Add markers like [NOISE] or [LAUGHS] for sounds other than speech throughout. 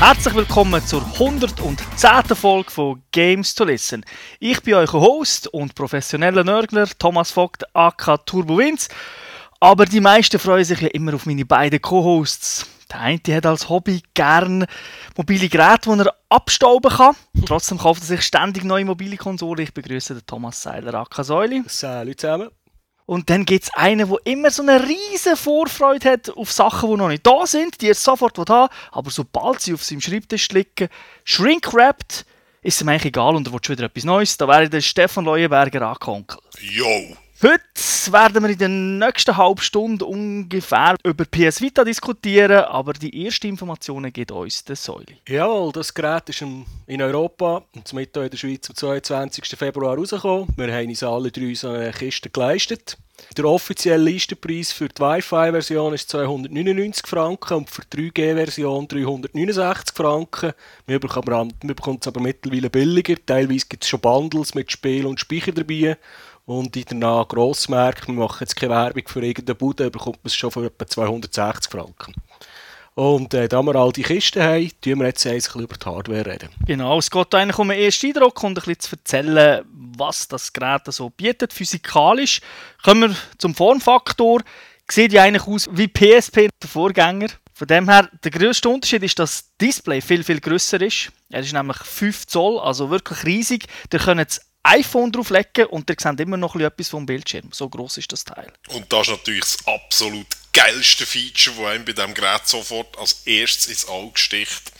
Herzlich willkommen zur 110. Folge von Games to Listen. Ich bin euer Host und professioneller Nörgler Thomas Vogt aka Turbo Vince. Aber die meisten freuen sich ja immer auf meine beiden Co-Hosts. Der eine hat als Hobby gern mobile Geräte, die er abstauben kann. Trotzdem kauft er sich ständig neue mobile Konsolen. Ich begrüße den Thomas Seiler aka Säuli. Salut zusammen. Und dann gibt es einen, der immer so eine riesige Vorfreude hat auf Sachen, die noch nicht da sind, die er sofort haben aber sobald sie auf seinem Schreibtisch liegen, shrink-wrapped, ist ihm eigentlich egal und er will schon wieder etwas Neues. Da wäre der Stefan Leuenberger angekonkelt. Yo! Heute werden wir in der nächsten halben Stunde ungefähr über PS Vita diskutieren, aber die ersten Informationen gibt uns der Säule. Jawohl, das Gerät ist in Europa und mit in der Schweiz am 22. Februar rausgekommen. Wir haben uns alle drei so eine Kiste geleistet. Der offizielle Listenpreis für die Wi-Fi-Version ist 299 Franken und für die 3G-Version 369 Franken. Man bekommt es aber mittlerweile billiger. Teilweise gibt es schon Bundles mit Spiel und Speicher dabei. Und in der Grossmärkte, wir machen jetzt keine Werbung für irgendeine Bude, bekommt man es schon für etwa 260 Franken. Und äh, da wir all die Kisten haben, tun wir jetzt ein bisschen über die Hardware reden. Genau, es geht eigentlich um einen ersten Eindruck und ein bisschen zu erzählen, was das Gerät so bietet, physikalisch. Kommen wir zum Formfaktor. Sieht ja eigentlich aus wie PSP, der Vorgänger. Von dem her, der grösste Unterschied ist, dass das Display viel, viel grösser ist. Er ist nämlich 5 Zoll, also wirklich riesig. Ihr könnt iPhone drauflegen und ihr seht immer noch etwas vom Bildschirm. So groß ist das Teil. Und das ist natürlich das absolut geilste Feature, das einem bei diesem Gerät sofort als erstes ins Auge sticht.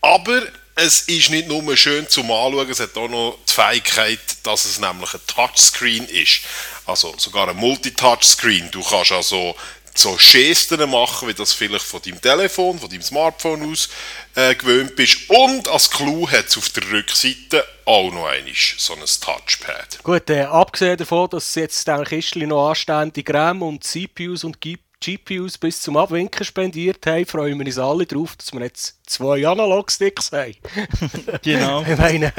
Aber es ist nicht nur schön zum Anschauen, es hat auch noch die Fähigkeit, dass es nämlich ein Touchscreen ist. Also sogar ein Multitouchscreen. Du kannst also so Gesten machen, wie das vielleicht von deinem Telefon, von deinem Smartphone aus äh, gewöhnt bist. Und als Clou hat es auf der Rückseite auch noch einmal so ein Touchpad. Gut, äh, abgesehen davon, dass jetzt ein Kistchen noch anständig RAM und CPUs und GPUs bis zum Abwinken spendiert haben, freuen wir uns alle darauf, dass wir jetzt zwei Analog-Sticks haben. [LAUGHS] genau. Ich meine,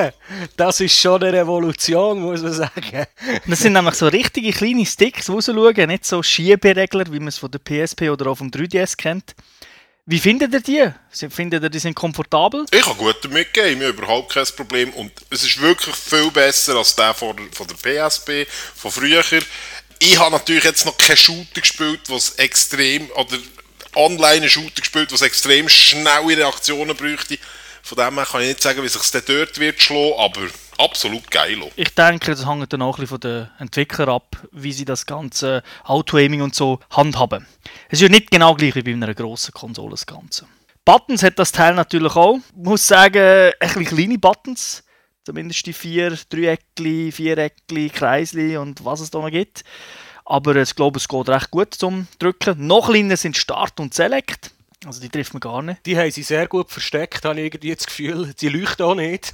das ist schon eine Revolution, muss man sagen. Das sind nämlich so richtige kleine Sticks, die rausschauen, nicht so Schieberegler, wie man es von der PSP oder auch vom 3DS kennt. Wie findet ihr die? Findet ihr, die sind komfortabel? Ich habe gut damit gegeben, ich habe überhaupt kein Problem. Und es ist wirklich viel besser als der von, von der PSP, von früher. Ich habe natürlich jetzt noch keinen Shooter gespielt, was extrem, oder online Shooter gespielt, was extrem schnelle Reaktionen bräuchte. Von dem her kann ich nicht sagen, wie sich es dort wird schlagen, aber absolut geil. Ich denke, das hängt dann auch ein bisschen von den Entwicklern ab, wie sie das ganze Auto-Aiming und so handhaben. Es ist ja nicht genau gleich wie bei einer grossen Konsole das Ganze. Buttons hat das Teil natürlich auch. Ich muss sagen, ein bisschen kleine Buttons. Zumindest die vier Dreieckli, Viereckli, Kreisli und was es da noch gibt. Aber ich glaube, es geht recht gut zum Drücken. Noch kleiner sind Start und Select. Also die trifft man gar nicht. Die haben sie sehr gut versteckt, habe ich irgendwie das Gefühl. Die leuchten auch nicht.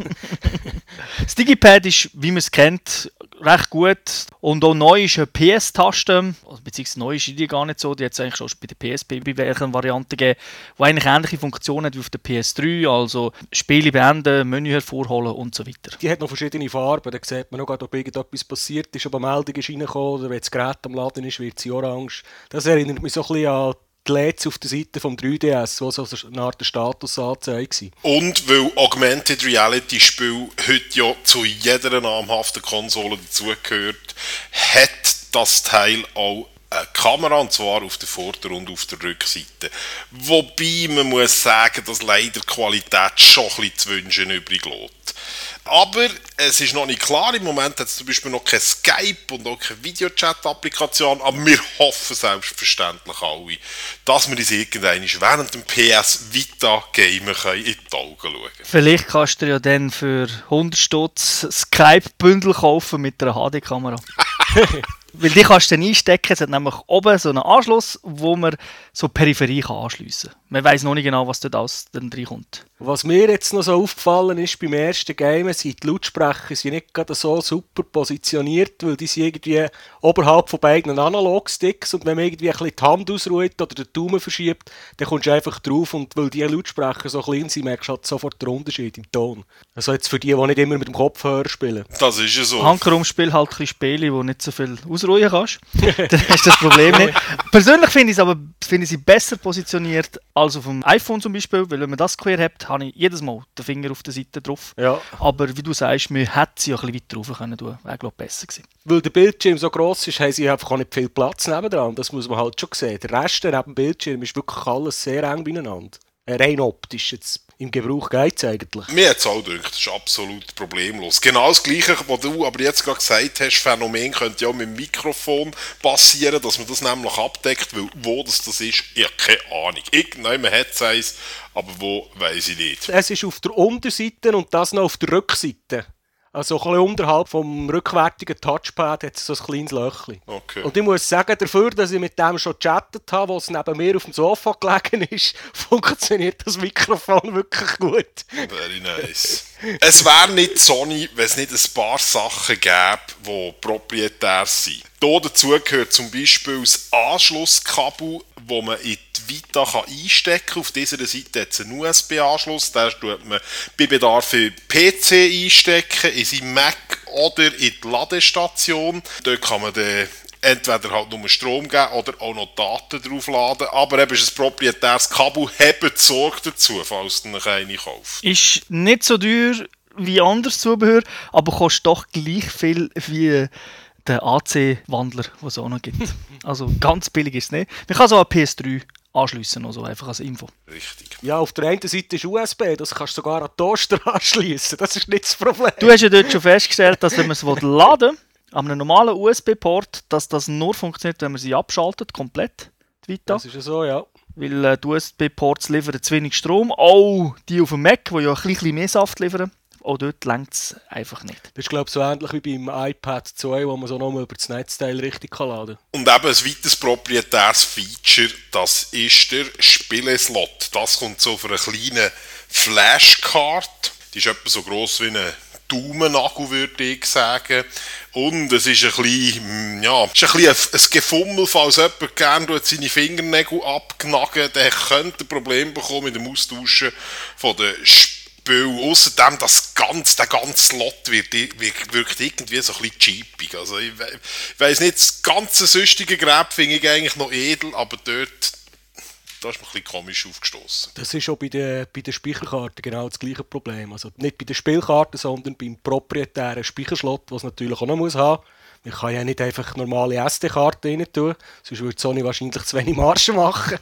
[LAUGHS] das Digipad ist, wie man es kennt, recht gut. Und auch neu ist eine PS-Taste, also beziehungsweise neu ist die gar nicht so, die hat es eigentlich schon bei der PSP bei welchen Varianten gegeben, die eigentlich ähnliche Funktionen hat wie auf der PS3, also Spiele beenden, Menü hervorholen und so weiter. Die hat noch verschiedene Farben, da sieht man noch, ob irgendetwas passiert ist, ob eine Meldung ist reingekommen oder wenn das Gerät am Laden ist, wird sie orange. Das erinnert mich so ein bisschen an LEDs auf der Seite vom 3DS, wo so eine Art Statusanzeige war. Und weil Augmented Reality Spiel heute ja zu jeder namhaften Konsole dazugehört, hat das Teil auch eine Kamera, und zwar auf der Vorder- und auf der Rückseite. Wobei man muss sagen, dass leider die Qualität schon ein bisschen zu wünschen übrig lässt. Aber es ist noch nicht klar, im Moment hat es zum Beispiel noch kein Skype und auch keine Videochat-Applikation, aber wir hoffen selbstverständlich alle, dass wir uns irgendwann während dem PS Vita Gamer in die Augen schauen Vielleicht kannst du ja dann für 100 Stutz Skype-Bündel kaufen mit einer HD-Kamera. [LAUGHS] Weil die kannst du dann einstecken, es hat nämlich oben so einen Anschluss, wo man so Peripherie kann anschliessen kann. Man weiß noch nicht genau, was dort alles dann reinkommt. Was mir jetzt noch so aufgefallen ist beim ersten Game, sind die Lautsprecher sind nicht gerade so super positioniert, weil die sind irgendwie oberhalb von beiden Analog-Sticks und wenn man irgendwie ein bisschen die Hand ausruht oder den Daumen verschiebt, dann kommst du einfach drauf und weil die Lautsprecher so klein sind, merkst du halt sofort den Unterschied im Ton. Also jetzt für die, die nicht immer mit dem Kopfhörer spielen. Das ist ja so. Hankerum spielt halt ein bisschen Spiele, wo nicht so viel ausruhen kannst. [LAUGHS] dann hast du das Problem nicht. Persönlich finde ich es aber finde ich sie besser positioniert als auf dem iPhone zum Beispiel, weil wenn man das quer hat, habe ich jedes Mal den Finger auf der Seite drauf. Ja. Aber wie du sagst, man hätte sie ja ein bisschen weiter rauf können tun. Wäre, glaube besser gewesen. Weil der Bildschirm so gross ist, haben sie einfach auch nicht viel Platz nebendran. Das muss man halt schon sehen. Der Rest neben dem Bildschirm ist wirklich alles sehr eng beieinander. Rein optisch jetzt. Im Gebrauch geht es eigentlich. Mir hat es auch gedacht, das ist absolut problemlos. Genau das Gleiche, was du aber jetzt gerade gesagt hast, Phänomen könnte ja mit dem Mikrofon passieren, dass man das nämlich abdeckt, weil wo das, das ist, ich habe keine Ahnung. Irgendjemand hat es eins, aber wo, weiß ich nicht. Es ist auf der Unterseite und das noch auf der Rückseite. Also ein bisschen unterhalb vom rückwärtigen Touchpad hat es so ein kleines Löchchen. Okay. Und ich muss sagen, dafür, dass ich mit dem schon gechattet habe, was neben mir auf dem Sofa gelegen ist, [LAUGHS] funktioniert das Mikrofon wirklich gut. Very nice. es wäre nicht Sony, wenn es nicht ein paar Sachen gäbe, die proprietär sind. Hier dazu gehört zum Beispiel das Anschlusskabel, wo man in Vita kann einstecken kann. Auf dieser Seite hat es einen USB-Anschluss, den tut man bei Bedarf in PC einstecken, in seinen Mac oder in die Ladestation. Dort kann man dann entweder halt nur Strom geben oder auch noch Daten draufladen. Aber eben ist ein proprietäres Kabel, hebt Sorge dazu, falls du noch eine kauft. Ist nicht so teuer wie anderes Zubehör, aber kostet doch gleich viel wie der AC-Wandler, den es auch noch gibt. Also ganz billig ist es nicht. Man kann so eine PS3 anschliessen, also einfach als Info. Richtig. Ja, auf der einen Seite ist USB, das kannst du sogar an den Toaster [LAUGHS] anschließen. Das ist nicht das Problem. Du hast ja dort schon festgestellt, dass wenn man es laden will, an einem normalen USB-Port, dass das nur funktioniert, wenn man sie abschaltet, komplett, die Vita. Das ist ja so, ja. Weil äh, die USB-Ports liefern zu wenig Strom. Auch die auf dem Mac, die ja ein bisschen mehr Saft liefern, auch dort längt es einfach nicht. Das ist, glaube ich, so ähnlich wie beim iPad 2, wo man so nochmal über das Netzteil richtig kann laden Und eben ein weiteres proprietäres Feature, das ist der Spieleslot. Das kommt so auf einer kleinen Flashcard. Die ist etwa so gross wie eine Daumennagel, würde ich sagen. Und es ist ein bisschen, mm, ja, es ist ein, bisschen ein, ein Gefummel, falls jemand gerne seine Fingernägel abknacken, der könnte ein Problem bekommen mit dem Austauschen von den Spielen. Außerdem, das ganze, der ganze Slot wird, wirkt, wirkt irgendwie so ein bisschen cheapig. Also ich, we ich weiss nicht, das ganze süchtige Gerät finde ich eigentlich noch edel, aber dort, da ist mir ein bisschen komisch aufgestoßen. Das ist auch bei den, bei den Speicherkarten genau das gleiche Problem. Also nicht bei den Spielkarten, sondern beim proprietären Speicherslot, was natürlich auch noch muss haben. Man kann ja nicht einfach normale SD-Karten rein tun, sonst würde Sony wahrscheinlich zu wenig Marschen machen.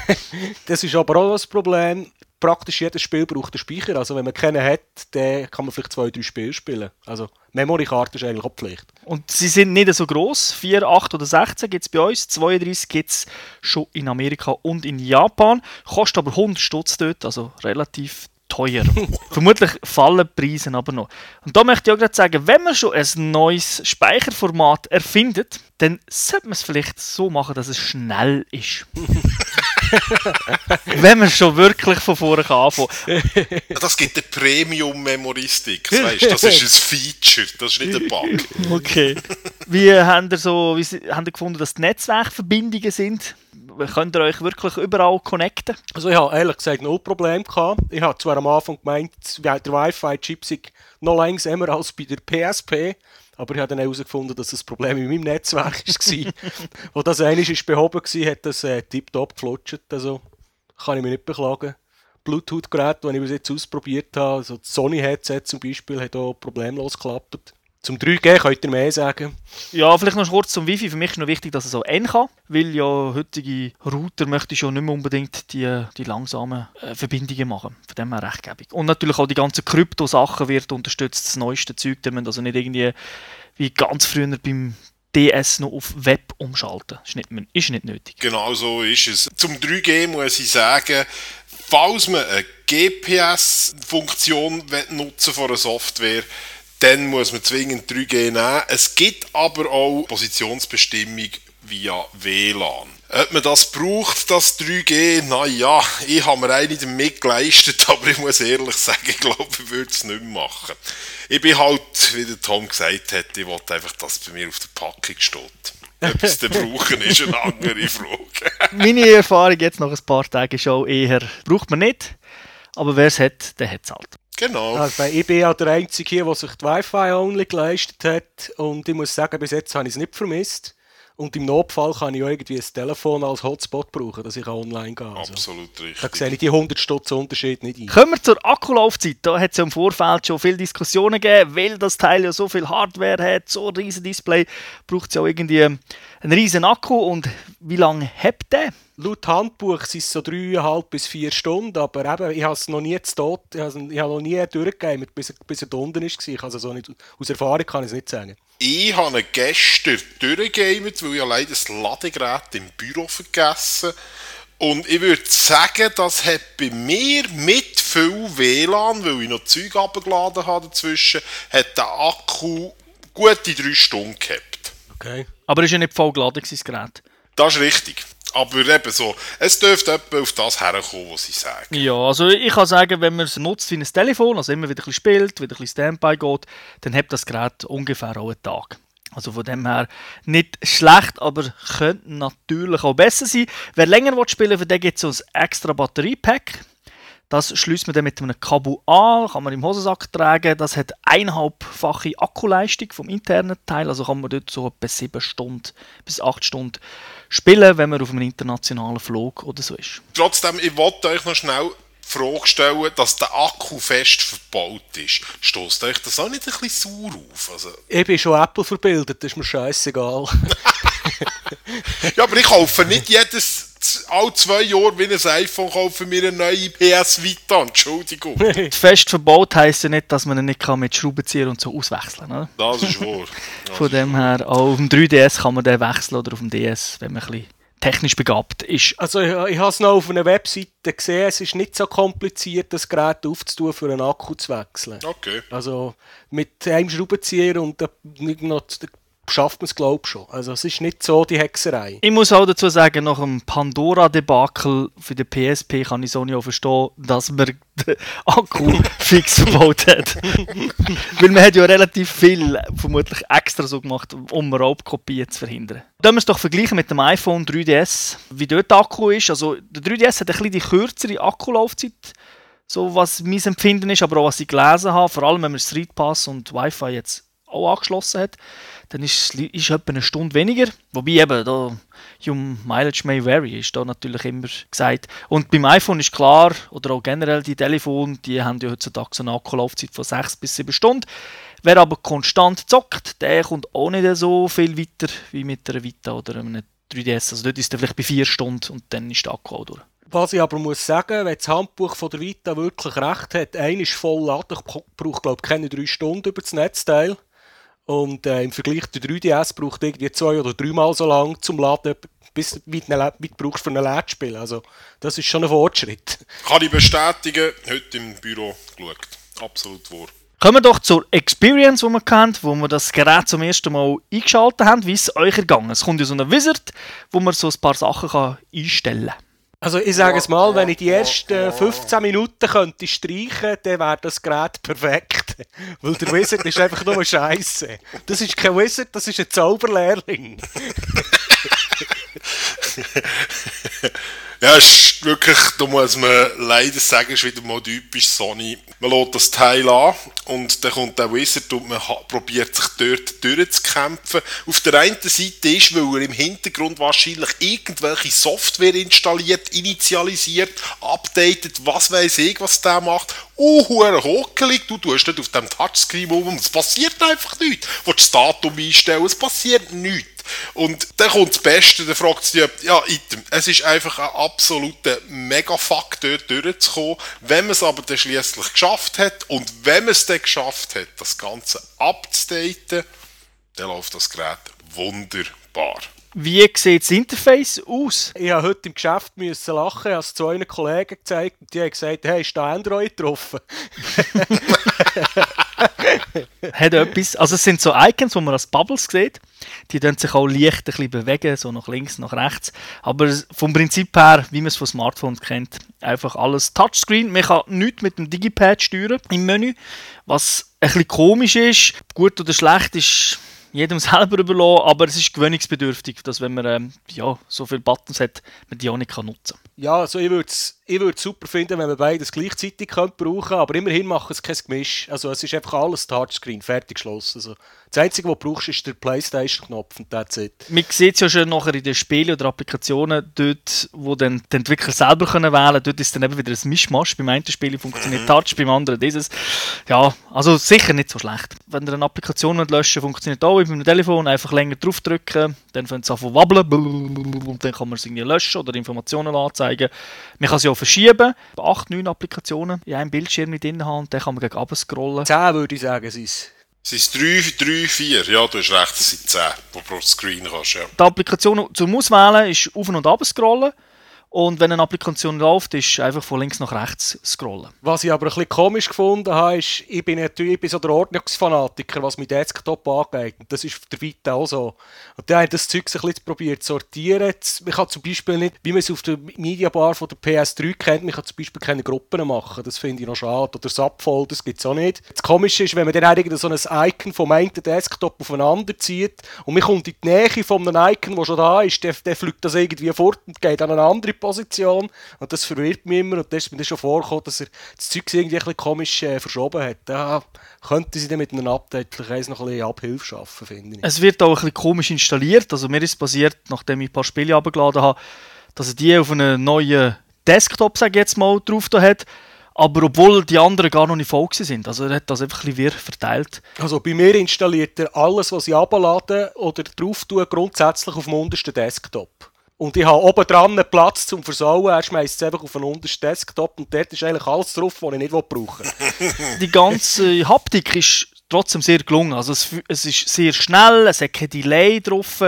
[LAUGHS] das ist aber auch das Problem. Praktisch jedes Spiel braucht einen Speicher. Also wenn man keinen hat, dann kann man vielleicht zwei, drei Spiele spielen. Also Memory-Karte ist eigentlich auch Pflicht. Und sie sind nicht so gross. 4, 8 oder 16 gibt es bei uns. 32 gibt es schon in Amerika und in Japan. Kostet aber 100 Stutz dort, also relativ teuer. [LAUGHS] Vermutlich fallen die Preise aber noch. Und da möchte ich auch gerade sagen, wenn man schon ein neues Speicherformat erfindet, dann sollte man es vielleicht so machen, dass es schnell ist. [LAUGHS] [LAUGHS] wenn man schon wirklich von vorne kann anfangen. Das gibt eine Premium-Memoristik. Das, ist ein Feature, das ist nicht ein Bug. Okay. Wie habt ihr, so, wie sie- habt ihr gefunden, dass die Netzwerkverbindungen sind? Könnt ihr euch wirklich überall connecten? Also ich habe ehrlich gesagt null Problem gehabt. Ich habe zwar am Anfang gemeint, der Wi-Fi-Chip sei noch langsamer als bei der PSP, aber ich habe dann herausgefunden, dass das Problem in meinem Netzwerk [LAUGHS] war. Wo das einmal ist behoben war, hat das äh, tiptop geflutscht. Also kann ich mich nicht beklagen. Bluetooth-Geräte, die ich bis jetzt ausprobiert habe, also das Sony-Headset zum Beispiel, hat auch problemlos geklappt. Zum 3G könnt ihr mehr sagen. Ja, vielleicht noch kurz zum Wifi. Für mich ist noch wichtig, dass es auch N kann, weil ja heutige Router möchte schon nicht mehr unbedingt die, die langsamen äh, Verbindungen machen. Von dem her recht gäbig. Und natürlich auch die ganzen Krypto-Sachen wird unterstützt, das neueste Zeug. Die müssen also nicht irgendwie wie ganz früher beim DS noch auf Web umschalten. Ist nicht, ist nicht nötig. Genau so ist es. Zum 3G muss ich sagen, falls man eine GPS-Funktion nutzen von einer Software, dann muss man zwingend 3G nehmen. Es gibt aber auch Positionsbestimmung via WLAN. Ob man das braucht, das 3G, naja, ich habe mir eine damit geleistet, [LAUGHS] aber ich muss ehrlich sagen, ich glaube, ich würde es nicht machen. Ich bin halt, wie der Tom gesagt hat, ich wollte einfach, dass es bei mir auf der Packung steht. Ob es dann brauchen, ist eine andere Frage. [LAUGHS] Meine Erfahrung jetzt nach ein paar Tagen ist auch eher, braucht man nicht. Aber wer es hat, der hat es halt. Genau. Also ich bin ja der Einzige hier, der sich die Wi-Fi-Only geleistet hat. Und ich muss sagen, bis jetzt habe ich es nicht vermisst. Und im Notfall kann ich auch irgendwie ein Telefon als Hotspot brauchen, dass ich online gehen kann. Also, Absolut richtig. da sehe ich die 100 Stutz Unterschied nicht ein. Kommen wir zur Akkulaufzeit. Da hat es ja im Vorfeld schon viele Diskussionen gegeben, weil das Teil ja so viel Hardware hat, so ein riesen Display, braucht es ja auch irgendwie einen riesen Akku. Und wie lange hat der? Laut Handbuch sind es so dreieinhalb bis vier Stunden, aber eben, ich habe es noch nie zu tot, ich habe, habe noch nie durchgegeben, bis, er- bis er da unten ist. Ich also so nicht, aus Erfahrung kann ich es nicht sagen. Ich habe gestern durchgegamet, weil ich leider das Ladegerät im Büro vergessen Und ich würde sagen, das hat bei mir mit viel WLAN, weil ich noch Zeug abgeladen habe dazwischen, hat der Akku gute drei Stunden gehabt. Okay. Aber ist ja nicht voll geladen, das Gerät. Das ist richtig. Aber eben so, es dürfte etwa auf das herkommen, was sie sagen. Ja, also ich kann sagen, wenn man es nutzt wie ein Telefon, also immer wieder ein bisschen spielt, wieder ein bisschen Standby geht, dann hat das Gerät ungefähr auch einen Tag. Also von dem her nicht schlecht, aber könnte natürlich auch besser sein. Wer länger spielen will, für den gibt es ein extra Batteriepack. Das schließt man dann mit einem Kabel an, kann man im Hosensack tragen. Das hat eineinhalbfache Akkuleistung vom internen Teil, also kann man dort so etwa 7 Stunden bis 8 Stunden spielen, wenn man auf einem internationalen Flug oder so ist. Trotzdem, ich wollte euch noch schnell die Frage stellen, dass der Akku fest verbaut ist. Stoßt euch das auch nicht ein bisschen sauer auf? Also, Ich bin schon Apple verbildet, das ist mir scheißegal. [LAUGHS] ja, aber ich kaufe nicht jedes, alle zwei Jahre wie ein iPhone, kaufe mir eine neue PS Vita. Entschuldigung. [LAUGHS] Fest verbaut heisst ja nicht, dass man ihn nicht kann mit Schraubenzieher und so auswechseln kann. Das ist wahr. [LAUGHS] Von dem her, auch auf dem 3DS kann man den wechseln oder auf dem DS, wenn man ein bisschen technisch begabt ist. Also ich, ich habe es noch auf einer Webseite gesehen, es ist nicht so kompliziert, das Gerät aufzutun, für einen Akku zu wechseln. Okay. Also mit einem Schraubenzieher und noch, schafft man es glaube ich schon. Also es ist nicht so die Hexerei. Ich muss auch dazu sagen, nach dem Pandora-Debakel für den PSP kann ich Sony auch verstehen, dass man den Akku fix verbaut hat. [LAUGHS] Weil man hat ja relativ viel vermutlich extra so gemacht, um Raubkopien zu verhindern. Dann wir es doch vergleichen mit dem iPhone 3DS, wie dort der Akku ist. Also der 3DS hat ein bisschen die kürzere Akkulaufzeit, so was mein Empfinden ist, aber auch was ich gelesen habe, vor allem wenn man Street Pass und Wi-Fi jetzt auch angeschlossen hat, dann ist es etwa eine Stunde weniger. Wobei eben, da, Your Mileage may vary, ist da natürlich immer gesagt. Und beim iPhone ist klar, oder auch generell die Telefone, die haben ja heutzutage so eine Akkulaufzeit von 6 bis 7 Stunden. Wer aber konstant zockt, der kommt auch nicht so viel weiter wie mit einer Vita oder einem 3DS. Also dort ist er vielleicht bei 4 Stunden und dann ist der Akku auch durch. Was ich aber muss sagen, wenn das Handbuch von der Vita wirklich recht hat, einer ist voll laden, ich brauche glaube keine drei Stunden über das Netzteil. Und äh, im Vergleich der 3DS braucht irgendwie zwei oder dreimal so lang zum Laden, bis wie du du brauchst für ein LED-Spiel. Also das ist schon ein Fortschritt. Kann ich bestätigen, heute im Büro geschaut. Absolut wahr. Kommen wir doch zur Experience, die wir kennt, wo wir das Gerät zum ersten Mal eingeschaltet haben. Wie ist es euch ergangen? Es kommt ja so ein Wizard, wo man so ein paar Sachen kann einstellen kann. Also ich sage es mal, wenn ich die ersten 15 Minuten könnte streichen, dann wäre das Gerät perfekt. [LAUGHS] Weil der Wizard ist einfach nur Scheiße. Das ist kein Wizard, das ist ein Zauberlehrling. [LAUGHS] Ja, ist wirklich, da muss man leider sagen, ist wieder mal typisch Sony. Man lädt das Teil an und dann kommt der Wizard und man probiert sich dort durchzukämpfen. Auf der einen Seite ist, weil er im Hintergrund wahrscheinlich irgendwelche Software installiert, initialisiert, updatet, was weiß ich, was der macht. Hure hockelig, du tust dort auf dem Touchscreen rum es passiert einfach nichts. Du willst das Datum einstellen, es passiert nichts. Und dann kommt das Beste, dann fragt sie jemand, ja, Item, es ist einfach ein absoluter Mega-Fuck dort durchzukommen. Wenn man es aber dann schliesslich geschafft hat und wenn man es dann geschafft hat, das Ganze abzudaten, dann läuft das Gerät wunderbar. Wie sieht das Interface aus? Ich habe heute im Geschäft müssen lachen, ich habe es zu einem Kollegen gezeigt und die haben gesagt, hey, ist da Android drauf? [LAUGHS] Hat etwas, also es sind so Icons, die man als Bubbles sieht. Die können sich auch leicht ein bisschen bewegen, so nach links, nach rechts. Aber vom Prinzip her, wie man es von Smartphones kennt, einfach alles Touchscreen. Man kann nichts mit dem Digipad steuern im Menü, was ein bisschen komisch ist. Gut oder schlecht ist jedem [LAUGHS] selber überlassen, aber es ist gewöhnungsbedürftig, dass wenn man ähm, ja, so viele Buttons hat, man die auch nicht kann nutzen kann. Ja, also ich würde es ich super finden, wenn wir beides gleichzeitig brauchen könnte, aber immerhin machen es kein Gemisch. Also es ist einfach alles Touchscreen, fertig geschlossen. Also das Einzige, was du brauchst, ist der Playstation-Knopf und that's it. Man sieht es ja schon nachher in den Spielen oder Applikationen, dort, wo dann die Entwickler selber können wählen können, dort ist dann eben wieder ein Mischmasch. Beim einen Spiel funktioniert mhm. Touch, beim anderen dieses. Ja, also sicher nicht so schlecht. Wenn ihr eine Applikation löschen funktioniert auch wie beim Telefon, einfach länger draufdrücken, dann fängt es an zu wabbeln und dann kann man es irgendwie löschen oder Informationen anzeigen. Man kann sie auch verschieben. 8, 9 Applikationen in einem Bildschirm mit drin haben und dann kann man gegen runter scrollen. 10 würde ich sagen, sind es. Es ist 3, 3, 4. Ja, du hast recht, es sind 10, die pro Screen kannst. Ja. Die Applikation zum Auswählen ist auf- und ab scrollen. Und wenn eine Applikation läuft, ist einfach von links nach rechts scrollen. Was ich aber ein bisschen komisch gefunden habe, ist, ich bin natürlich ich so der Ordnungsfanatiker, was mit Desktop angeht. Und das ist der Vita auch so. Und der hat das Zeug ein bisschen probiert zu sortieren. Man kann zum Beispiel nicht, wie man es auf der Mediabar von der PS3 kennt, man kann zum Beispiel keine Gruppen machen. Das finde ich noch schade. Oder Subfolders gibt es auch nicht. Das Komische ist, wenn man dann so ein Icon vom einen Desktop aufeinander zieht und man kommt in die Nähe von einem Icon, das schon da ist, dann, dann fliegt das irgendwie fort und geht an eine andere Position und das verwirrt mich immer und das ist mir schon vorgekommen, dass er das Zeug irgendwie ein bisschen komisch äh, verschoben hat. Da könnte sie dann mit einem Update vielleicht noch ein bisschen Abhilfe schaffen, finde ich. Es wird auch ein bisschen komisch installiert, also mir ist passiert, nachdem ich ein paar Spiele abgeladen habe, dass er die auf einen neuen Desktop, sage ich jetzt mal, drauf da hat aber obwohl die anderen gar noch nicht voll sind. Also er hat das einfach ein bisschen verteilt. Also bei mir installiert er alles, was ich abladen oder drauf tue, grundsätzlich auf dem untersten Desktop. Und ich habe oben dran einen Platz zum Versauen. Er schmeißt es einfach auf einen untersten Desktop und dort ist eigentlich alles drauf, was ich nicht brauchen will. [LAUGHS] Die ganze Haptik ist trotzdem sehr gelungen. Also es, es ist sehr schnell, es hat kein Delay drauf.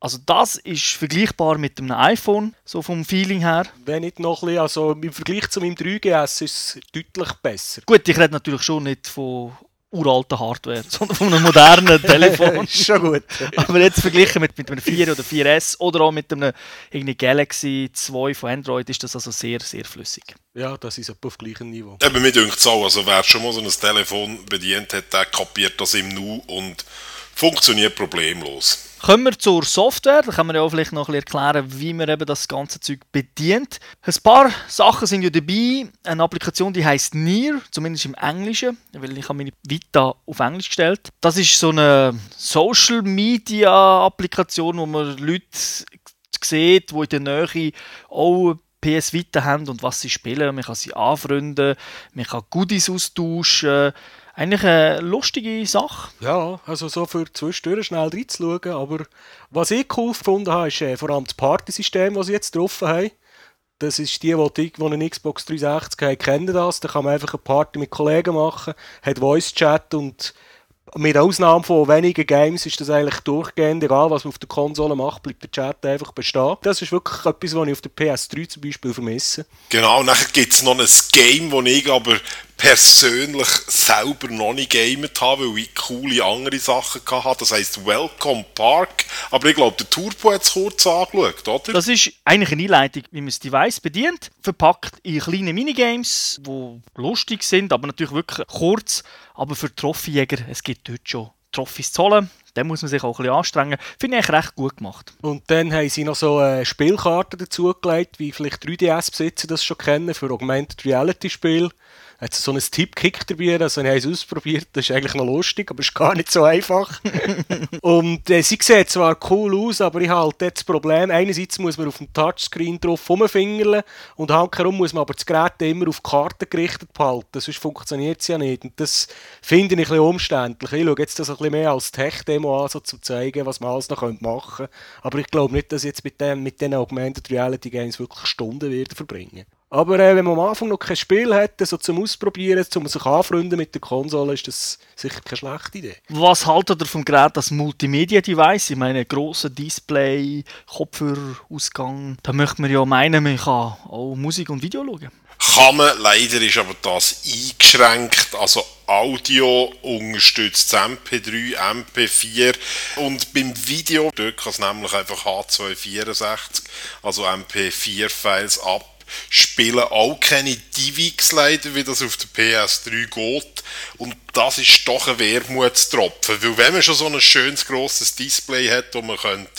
Also das ist vergleichbar mit einem iPhone, so vom Feeling her. Wenn nicht noch ein bisschen, also im Vergleich zu meinem 3GS ist es deutlich besser. Gut, ich rede natürlich schon nicht von uralten Hardware, [LAUGHS] sondern von einem modernen [LAUGHS] Telefon. schon gut. Aber jetzt verglichen mit, mit einem 4 oder 4S oder auch mit einem Galaxy 2 von Android ist das also sehr, sehr flüssig. Ja, das ist auf gleichem Niveau. Eben, mir denkt es auch, also wer schon mal so ein Telefon bedient hat, der kapiert das im Nu und funktioniert problemlos. Kommen wir zur Software. Da kann man ja auch vielleicht noch ein bisschen erklären, wie man eben das ganze Zeug bedient. Ein paar Sachen sind ja dabei. Eine Applikation, die heißt Near, zumindest im Englischen, weil ich habe meine Vita auf Englisch gestellt. Das ist so eine Social Media Applikation, wo man Leute sieht, die in der Nähe auch PS Vita haben und was sie spielen. Man kann sie anfreunden, man kann Goodies austauschen eigentlich eine lustige Sache. Ja, also so für zwischendurch schnell reinzuschauen. Aber was ich cool gefunden habe, ist äh, vor allem das Partysystem, das sie jetzt drauf haben. Das ist die, die, die eine Xbox 360 haben, kennen das. Da kann man einfach eine Party mit Kollegen machen, hat Voice-Chat und mit Ausnahme von wenigen Games ist das eigentlich durchgehend, egal was man auf der Konsole macht, bleibt der Chat einfach bestehen. Das ist wirklich etwas, was ich auf der PS3 zum Beispiel vermisse. Genau, nachher gibt es noch ein Game, das ich aber persönlich selber noch nicht gamet habe, weil ich coole andere Sachen hatte. Das heisst Welcome Park. Aber ich glaube, der Turbo hat es kurz angeschaut, oder? Das ist eigentlich eine Einleitung, wie man das Device bedient. Verpackt in kleine Minigames, die lustig sind, aber natürlich wirklich kurz. Aber für Trophyjäger, es gibt dort schon Trophys zu holen. Dann muss man sich auch ein bisschen anstrengen. Finde ich recht gut gemacht. Und dann haben sie noch so eine Spielkarte dazugelegt, wie vielleicht 3DS-Besitzer das schon kennen, für Augmented Reality-Spiele hat so einen Tipp-Kick dabei, also ich habe es ausprobiert, das ist eigentlich noch lustig, aber es ist gar nicht so einfach. [LAUGHS] und äh, sie sieht zwar cool aus, aber ich habe halt das Problem, einerseits muss man auf dem Touchscreen drauf rumfingerle und handherum muss man aber das Gerät immer auf die Karte gerichtet behalten, sonst funktioniert es ja nicht. Und das finde ich ein bisschen umständlich. Ich schaue jetzt das ein bisschen mehr als Tech-Demo an, so zu zeigen, was man alles noch machen könnte. Aber ich glaube nicht, dass ich jetzt mit, dem, mit den Augmented Reality Games wirklich Stunden werde verbringen aber äh, wenn man am Anfang noch kein Spiel hat, so zum Ausprobieren, zum sich anfreunden mit der Konsole, ist das sicher keine schlechte Idee. Was haltet ihr vom Gerät als Multimedia-Device? Ich meine, grosser Display, Kopfhörerausgang. Da möchte man ja meinen, man kann auch Musik und Video schauen. Kann man, leider ist aber das eingeschränkt. Also Audio unterstützt MP3, MP4 und beim Video, dort kann es nämlich einfach H264, also MP4-Files ab spielen auch keine DivX leider, wie das auf der PS3 geht. Und das ist doch ein Wermutstropfen, weil wenn man schon so ein schönes, grosses Display hat, wo man könnte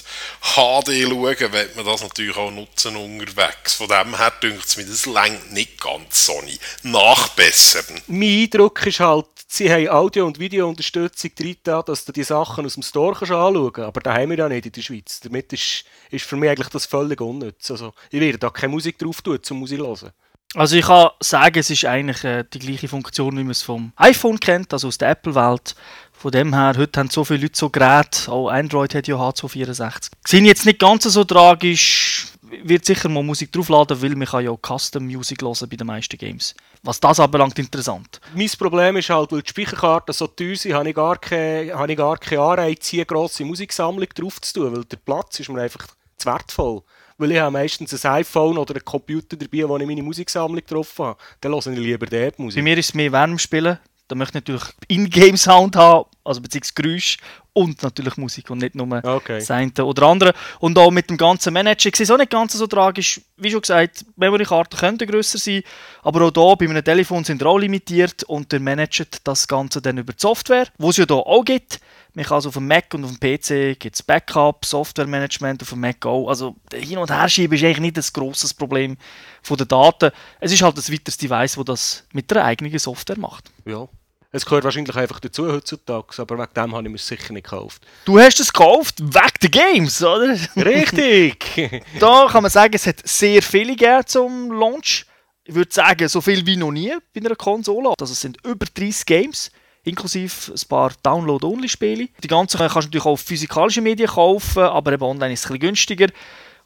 HD schauen könnte, wird man das natürlich auch nutzen unterwegs. Von dem her denkt es mir, das längt nicht ganz Sony. Nachbessern. Mein Eindruck ist halt, sie haben Audio- und Videounterstützung drin, dass du die Sachen aus dem Store kannst anschauen kannst. Aber das haben wir ja nicht in der Schweiz. Damit ist, ist für mich eigentlich das völlig unnütz. Also, ich werde da keine Musik drauf tun, um Musik zu hören. Also ich kann sagen, es ist eigentlich äh, die gleiche Funktion, wie man es vom iPhone kennt, also aus der Apple-Welt. Von dem her, heute haben so viele Leute so Geräte, auch Android hat ja H264. Sind jetzt nicht ganz so tragisch, wird sicher mal Musik draufladen, weil man kann ja Custom Music hören bei den meisten Games. Was das anbelangt, interessant. Mein Problem ist halt, weil die Speicherkarten so teuer sind, habe ich gar keine, habe ich gar keine Anreiz, hier grosse Musiksammlung drauf zu tun, weil der Platz ist mir einfach zu wertvoll. Weil ich habe meistens ein iPhone oder einen Computer dabei, wo ich meine Musiksammlung drauf habe. Dann höre ich lieber dort Musik. Bei mir ist es mehr Wärmspielen. Da möchte ich natürlich In-Game-Sound haben, also beziehungsweise Geräusch und natürlich Musik und nicht nur Okay. das eine oder andere. Und auch mit dem ganzen Manager war es auch nicht ganz so tragisch. Wie schon gesagt, Memory-Karten könnten grösser sein, aber auch hier bei einem Telefon sind sie auch limitiert und der managt das Ganze dann über die Software, wo es ja hier auch gibt. Man kann also auf dem Mac und auf dem PC gibt es Backup, Software-Management auf dem Mac auch. Also der Hin- und Herschieben ist eigentlich nicht ein grosses Problem von den Daten. Es ist halt ein weiteres Device, das das mit der eigenen Software macht. Ja. Es gehört wahrscheinlich einfach dazu heutzutage, aber wegen dem habe ich mir es sicher nicht gekauft. Du hast es gekauft wegen der Games, oder? Richtig! [LAUGHS] da kann man sagen, es hat sehr viele gegeben zum Launch. Ich würde sagen, so viel wie noch nie bei einer Konsole. Also es sind über 30 Games, inklusive ein paar Download-Only-Spiele. Die ganzen kannst du natürlich auch auf physikalische Medien kaufen, aber eben online ist es ein bisschen günstiger.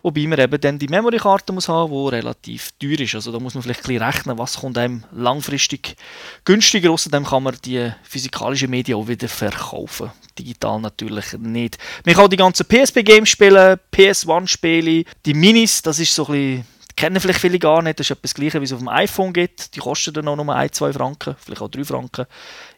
Wobei man eben dann die Memory-Karte muss haben, die relativ teuer ist. Also da muss man vielleicht ein bisschen rechnen, was kommt einem langfristig günstiger. Außerdem kann man die physikalischen Medien auch wieder verkaufen. Digital natürlich nicht. Man kann die ganzen PSP-Games spielen, PS1-Spiele, die Minis, das ist so ein bisschen kennen vielleicht viele gar nicht. Das ist etwas Gleiches, wie es auf dem iPhone gibt. Die kosten dann auch nur 1, 2 Franken, vielleicht auch 3 Franken.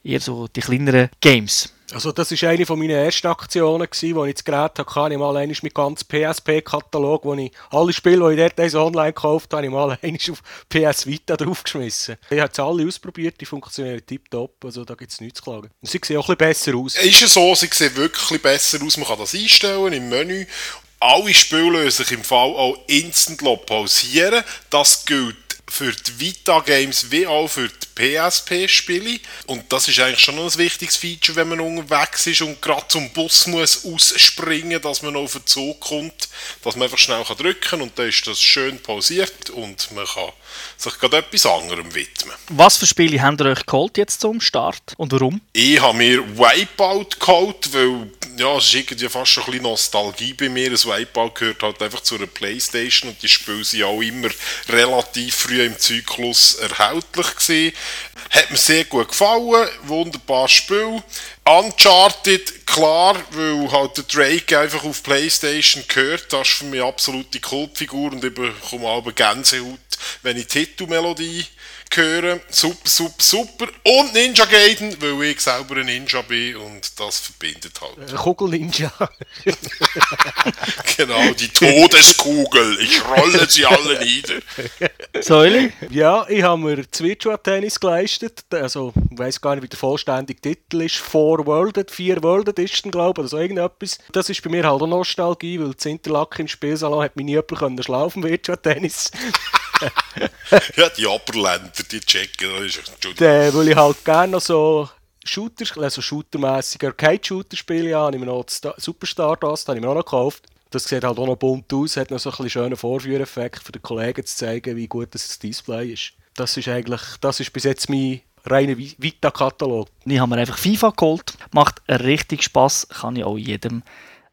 Eher so die kleineren Games. Also das war eine von meinen ersten Aktionen, wo ich das Gerät hatte. Habe ich mal einmal mit ganz PSP-Katalog, wo ich alle Spiele, die ich dort online gekauft habe, ich mal [LAUGHS] auf PS Vita draufgeschmissen. Ich habe es alle ausprobiert, die funktionieren tiptop, also da gibt es nichts zu klagen. Und sie sehen auch ein bisschen besser aus. Ist es so, sie sehen wirklich besser aus. Man kann das einstellen im Menü. Alle Spiele lassen sich im Fall auch instant pausieren. Das gilt für die Vita-Games wie auch für die PSP-Spiele. Und das ist eigentlich schon noch ein wichtiges Feature, wenn man unterwegs ist und gerade zum Bus muss ausspringen, dass man auf den Zug kommt, dass man einfach schnell drücken kann und dann ist das schön pausiert und man kann sich gerade etwas anderem widmen. Was für Spiele habt ihr euch geholt jetzt zum Start und warum? Ich habe mir Wipeout geholt, weil ja, es ist irgendwie fast schon ein bisschen Nostalgie bei mir. Ein Wipeout gehört halt einfach zu einer Playstation und die Spiele sind auch immer relativ früh im Zyklus erhältlich gewesen. Hat mir sehr gut gefallen, wunderbares Spiel. Uncharted, klar, weil halt der Drake einfach auf Playstation gehört. Das ist für mich absolute Kultfigur und ich bekomme aber Gänsehaut, wenn ich die Titelmelodie höre. Super, super, super. Und Ninja Gaiden, weil ich selber ein Ninja bin und das verbindet halt. Kugel Ninja. [LAUGHS] Genau, die Todeskugel. Ich rolle sie alle nieder. Säuli? ja, ich habe mir das Virtua Tennis geleistet. Also, ich weiß gar nicht, wie der vollständige Titel ist. Four World, vier World Edition, glaube ich, oder so irgendetwas. Das ist bei mir halt auch Nostalgie, weil das Interlaken im Spielsalon hat mich nie jemand können schlafen Virtua Tennis. [LAUGHS] Ja, die Oberländer, die checken. Dann, weil ich halt gerne noch so Shooter, also Shootermäßig Arcade-Shooter spiele, ja, habe ich mir noch Superstar das, das habe ich mir auch noch gekauft. Das sieht halt auch noch bunt aus, hat noch so ein bisschen schönen Vorführeffekt für den Kollegen zu zeigen, wie gut das Display ist. Das ist eigentlich, das ist bis jetzt mein reiner Vi- Vita-Katalog. Ich habe mir einfach FIFA geholt. Macht richtig Spaß, kann ich auch jedem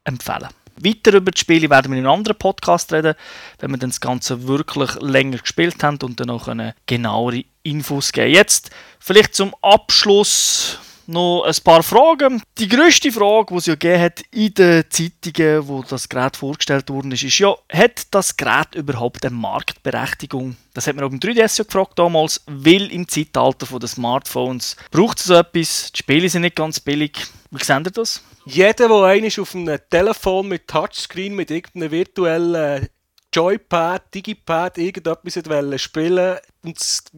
empfehlen. Weiter über die Spiele werden wir in einem anderen Podcast reden, wenn wir dann das Ganze wirklich länger gespielt haben und dann können genauere Infos geben. Jetzt vielleicht zum Abschluss noch ein paar Fragen. Die grösste Frage, die es ja gegeben hat in den Zeitungen, wo das Gerät vorgestellt worden ist, ist ja, hat das Gerät überhaupt eine Marktberechtigung? Das hat man auch beim 3DS ja gefragt damals, weil im Zeitalter der Smartphones braucht es so etwas. Die Spiele sind nicht ganz billig. Wie seht ihr das? Jeder, der einmal auf einem Telefon mit Touchscreen mit irgendeinem virtuellen Joypad, Digipad, irgendetwas wollte spielen und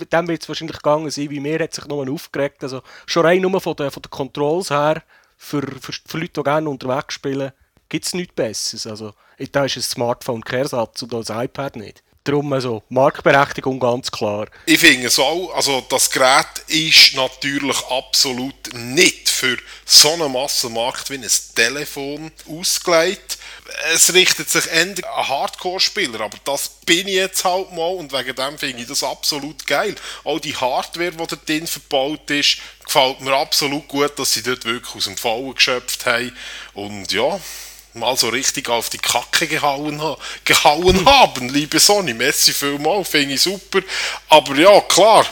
dann wird es wahrscheinlich gegangen sein, wie mir hat sich nur aufgeregt. Also schon rein nur von den, von den Controls her, für, für, für Leute, die gerne unterwegs spielen, gibt es nichts Besseres. Also, da ist ein Smartphone kein Ersatz und das iPad nicht. Darum also Marktberechtigung ganz klar. Ich finde es auch, also das Gerät ist natürlich absolut nicht für so einen Massenmarkt wie ein Telefon ausgelegt. Es richtet sich eher an Hardcore-Spieler, aber das bin ich jetzt halt mal und wegen dem finde ich das absolut geil. Auch die Hardware, die da verbaut ist, gefällt mir absolut gut, dass sie dort wirklich aus dem Fallen geschöpft haben. Und ja, mal so richtig auf die Kacke gehauen, gehauen haben, liebe Sony. Messi vielmal, finde ich super. Aber ja, klar,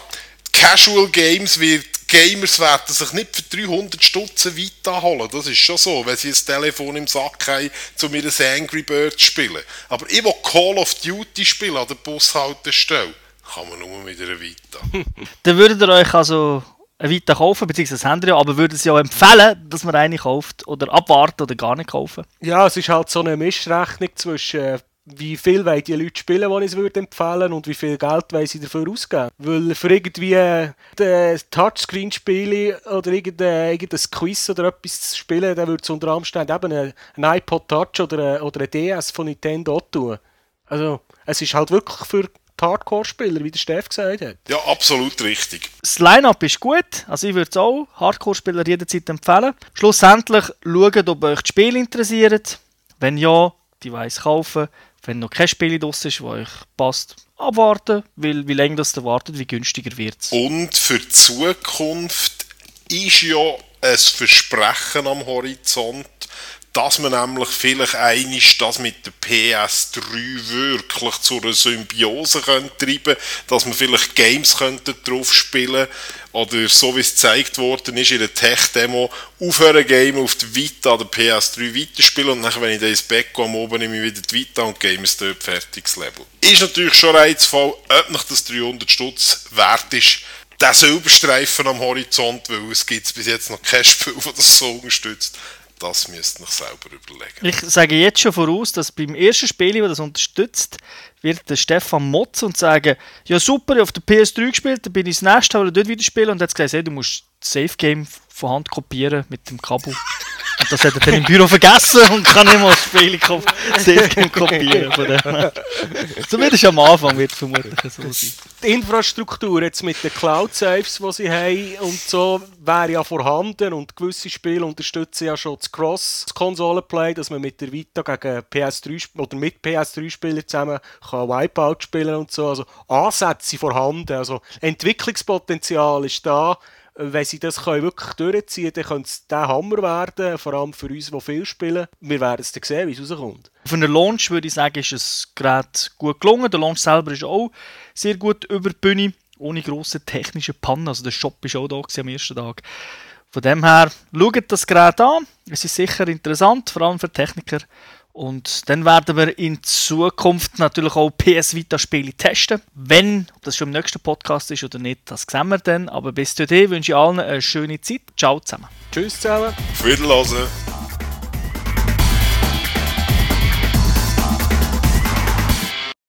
Casual Games wird Gamers werden sich nicht für 300 Stutzen Vita holen. Das ist schon so, wenn sie ein Telefon im Sack haben, um mir ein Angry Bird zu spielen. Aber ich will Call of Duty spielen an der Bushaltestelle. Kann man nur mit einer Vita. [LAUGHS] Dann würdet ihr euch also Vita kaufen, beziehungsweise haben ja, aber würden Sie auch empfehlen, dass man eine kauft oder abwarten oder gar nicht kaufen? Ja, es ist halt so eine Mischrechnung zwischen äh, wie viel wollen die Leute spielen, die ich es würde empfehlen und wie viel Geld wollen sie dafür ausgeben. Weil für irgendwie äh, Touchscreen-Spiele oder irgendein, Quiz oder etwas zu spielen, dann würde es unter Umständen eben ein, iPod Touch oder ein, oder ein DS von Nintendo tun. Also es ist halt wirklich für Hardcore-Spieler, wie der Steff gesagt hat. Ja, absolut richtig. Das Line-Up ist gut, also ich würde es auch Hardcore-Spieler jederzeit empfehlen. Schlussendlich schaut, ob euch das Spiel interessiert. Wenn ja, die Device kaufen. Wenn noch kein Spiel draus ist, das euch passt, abwarten, weil wie länger das wartet, wie günstiger wird es. Und für die Zukunft ist ja ein Versprechen am Horizont, dass man nämlich vielleicht einig das mit der PS3 wirklich zu einer Symbiose könnte treiben, dass man vielleicht Games könnte drauf spielen oder so wie es gezeigt worden ist in der Tech-Demo, aufhören Game auf der Vita oder PS3 weiterspielen und dann, wenn ich dann ins Bett gehe, Oben nehme ich wieder die Vita und Game ist dort fertiges Level. Ist natürlich schon reizvoll, ob noch das 300 Stutz wert ist, der Silberstreifen am Horizont, weil es gibt bis jetzt noch kein Spiel, [LAUGHS] das das so unterstützt das müsst ihr euch selber überlegen. Ich sage jetzt schon voraus, dass beim ersten Spiel, das das unterstützt, wird der Stefan motzen und sagen, ja super, ich habe auf der PS3 gespielt, dann bin ich das nächste, will dort wieder spielen und hat gesagt, hey, du musst Safe Game von Hand kopieren mit dem Kabel. Und das hat er dann im Büro vergessen und kann nicht mal das Spiel kopieren. Von dem. Zumindest am Anfang wird es vermutlich so sein. Die Infrastruktur jetzt mit den Cloud-Saves, die sie haben und so, wäre ja vorhanden und gewisse Spiele unterstützen ja schon das Cross-Konsolen-Play, dass man mit der Vita gegen PS3 oder mit PS3-Spielern zusammen kann Wipeout spielen und so. Also Ansätze vorhanden, also Entwicklungspotenzial ist da wenn sie das können wirklich durchziehen können, dann könnte es der Hammer werden, vor allem für uns, die viel spielen. Wir werden es dann sehen, wie es rauskommt. Für einen Launch würde ich sagen, ist es gerade gut gelungen. Der Launch selber ist auch sehr gut über die Bühne, ohne grosse technische Pannen. Also der Shop war auch da am ersten Tag. Von dem her, schaut das Gerät an. Es ist sicher interessant, vor allem für Techniker. Und dann werden wir in Zukunft natürlich auch PS Vita Spiele testen. Wenn ob das schon im nächsten Podcast ist oder nicht, das sehen wir dann. Aber bis dahin wünsche ich allen eine schöne Zeit. Ciao zusammen. Tschüss zusammen. Wiederhören.